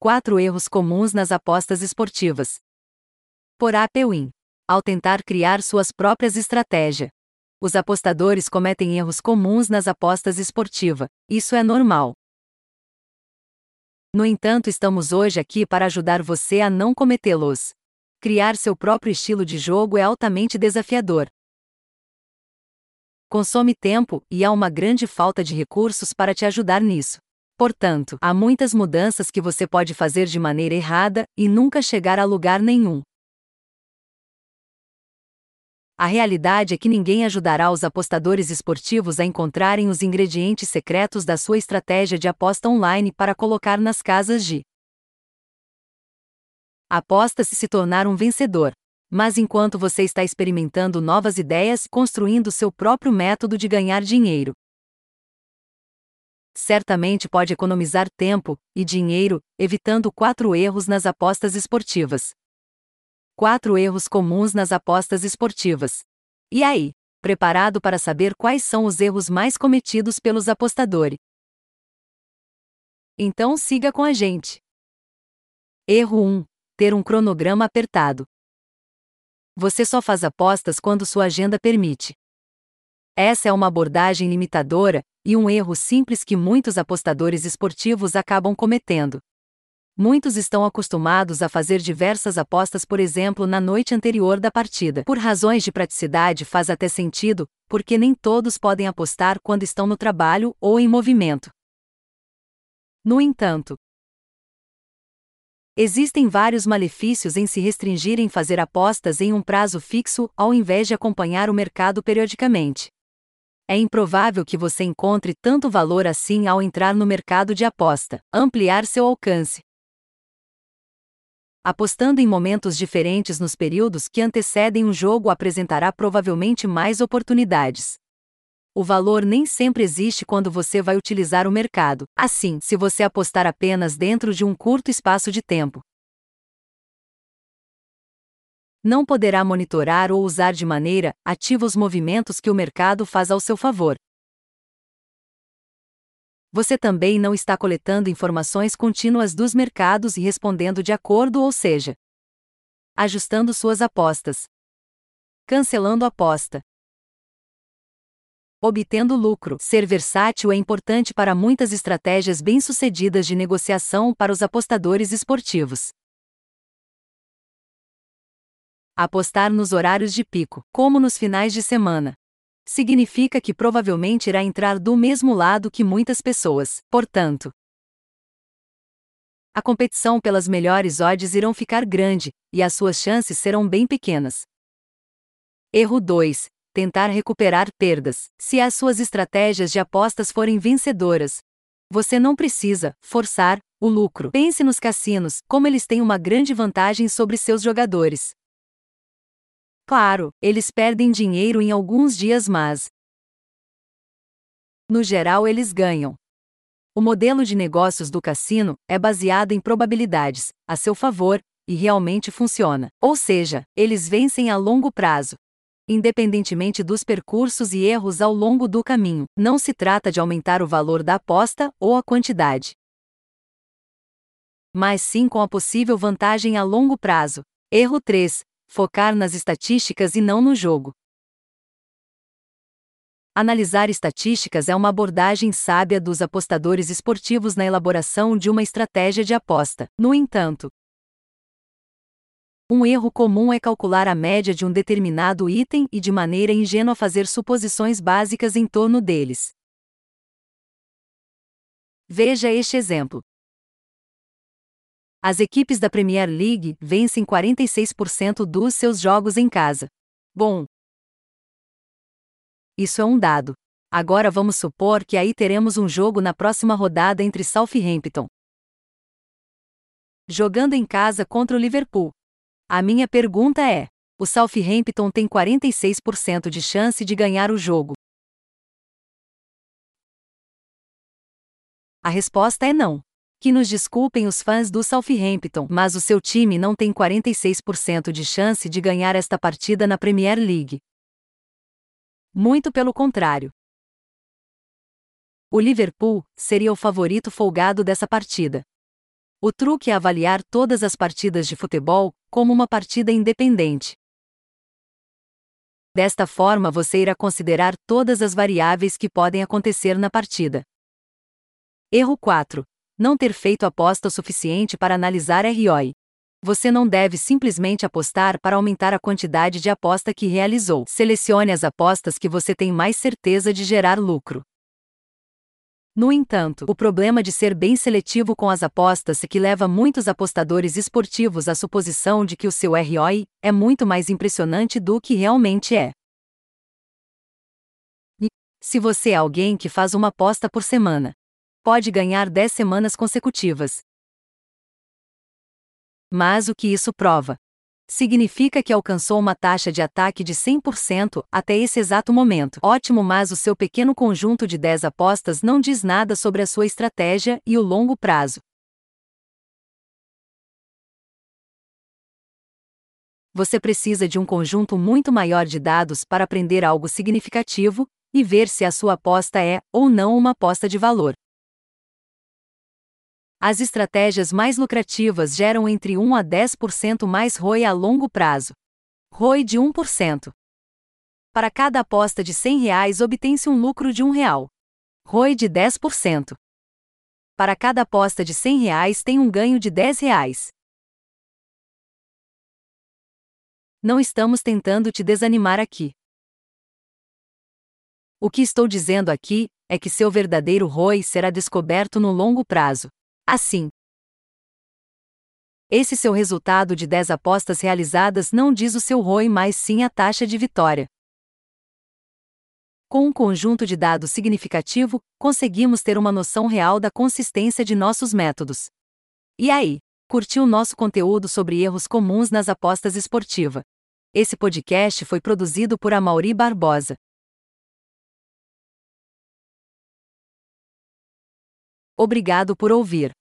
4 erros comuns nas apostas esportivas. Por Apewin. Ao tentar criar suas próprias estratégias. Os apostadores cometem erros comuns nas apostas esportivas. Isso é normal. No entanto, estamos hoje aqui para ajudar você a não cometê-los. Criar seu próprio estilo de jogo é altamente desafiador. Consome tempo e há uma grande falta de recursos para te ajudar nisso. Portanto, há muitas mudanças que você pode fazer de maneira errada e nunca chegar a lugar nenhum. A realidade é que ninguém ajudará os apostadores esportivos a encontrarem os ingredientes secretos da sua estratégia de aposta online para colocar nas casas de apostas e se tornar um vencedor. Mas enquanto você está experimentando novas ideias construindo seu próprio método de ganhar dinheiro, certamente pode economizar tempo e dinheiro, evitando quatro erros nas apostas esportivas. Quatro erros comuns nas apostas esportivas. E aí, preparado para saber quais são os erros mais cometidos pelos apostadores? Então siga com a gente. Erro 1: ter um cronograma apertado. Você só faz apostas quando sua agenda permite. Essa é uma abordagem limitadora e um erro simples que muitos apostadores esportivos acabam cometendo. Muitos estão acostumados a fazer diversas apostas, por exemplo, na noite anterior da partida. Por razões de praticidade faz até sentido, porque nem todos podem apostar quando estão no trabalho ou em movimento. No entanto, existem vários malefícios em se restringirem fazer apostas em um prazo fixo ao invés de acompanhar o mercado periodicamente é improvável que você encontre tanto valor assim ao entrar no mercado de aposta, ampliar seu alcance. Apostando em momentos diferentes nos períodos que antecedem um jogo apresentará provavelmente mais oportunidades. O valor nem sempre existe quando você vai utilizar o mercado, assim, se você apostar apenas dentro de um curto espaço de tempo, não poderá monitorar ou usar de maneira ativa os movimentos que o mercado faz ao seu favor. Você também não está coletando informações contínuas dos mercados e respondendo de acordo, ou seja, ajustando suas apostas, cancelando aposta, obtendo lucro. Ser versátil é importante para muitas estratégias bem-sucedidas de negociação para os apostadores esportivos. Apostar nos horários de pico, como nos finais de semana. Significa que provavelmente irá entrar do mesmo lado que muitas pessoas, portanto. A competição pelas melhores odds irão ficar grande, e as suas chances serão bem pequenas. Erro 2. Tentar recuperar perdas. Se as suas estratégias de apostas forem vencedoras, você não precisa forçar o lucro. Pense nos cassinos, como eles têm uma grande vantagem sobre seus jogadores. Claro, eles perdem dinheiro em alguns dias, mas. No geral, eles ganham. O modelo de negócios do cassino é baseado em probabilidades, a seu favor, e realmente funciona. Ou seja, eles vencem a longo prazo. Independentemente dos percursos e erros ao longo do caminho, não se trata de aumentar o valor da aposta ou a quantidade. Mas sim com a possível vantagem a longo prazo. Erro 3 focar nas estatísticas e não no jogo. Analisar estatísticas é uma abordagem sábia dos apostadores esportivos na elaboração de uma estratégia de aposta. No entanto, um erro comum é calcular a média de um determinado item e de maneira ingênua fazer suposições básicas em torno deles. Veja este exemplo. As equipes da Premier League vencem 46% dos seus jogos em casa. Bom, isso é um dado. Agora vamos supor que aí teremos um jogo na próxima rodada entre Southampton jogando em casa contra o Liverpool. A minha pergunta é: o Southampton tem 46% de chance de ganhar o jogo? A resposta é não. Que nos desculpem os fãs do Southampton, mas o seu time não tem 46% de chance de ganhar esta partida na Premier League. Muito pelo contrário. O Liverpool seria o favorito folgado dessa partida. O truque é avaliar todas as partidas de futebol como uma partida independente. Desta forma, você irá considerar todas as variáveis que podem acontecer na partida. Erro 4. Não ter feito aposta o suficiente para analisar ROI. Você não deve simplesmente apostar para aumentar a quantidade de aposta que realizou. Selecione as apostas que você tem mais certeza de gerar lucro. No entanto, o problema de ser bem seletivo com as apostas é que leva muitos apostadores esportivos à suposição de que o seu ROI é muito mais impressionante do que realmente é. Se você é alguém que faz uma aposta por semana, pode ganhar 10 semanas consecutivas. Mas o que isso prova? significa que alcançou uma taxa de ataque de 100% até esse exato momento. Ótimo, mas o seu pequeno conjunto de 10 apostas não diz nada sobre a sua estratégia e o longo prazo. Você precisa de um conjunto muito maior de dados para aprender algo significativo e ver se a sua aposta é ou não uma aposta de valor. As estratégias mais lucrativas geram entre 1 a 10% mais ROI a longo prazo. ROI de 1%. Para cada aposta de 100 reais obtém-se um lucro de R$ 1 real. ROI de 10%. Para cada aposta de 100 reais tem um ganho de 10 reais. Não estamos tentando te desanimar aqui. O que estou dizendo aqui é que seu verdadeiro ROI será descoberto no longo prazo. Assim, esse seu resultado de 10 apostas realizadas não diz o seu ROI, mas sim a taxa de vitória. Com um conjunto de dados significativo, conseguimos ter uma noção real da consistência de nossos métodos. E aí, curtiu nosso conteúdo sobre erros comuns nas apostas esportivas? Esse podcast foi produzido por Amauri Barbosa. Obrigado por ouvir.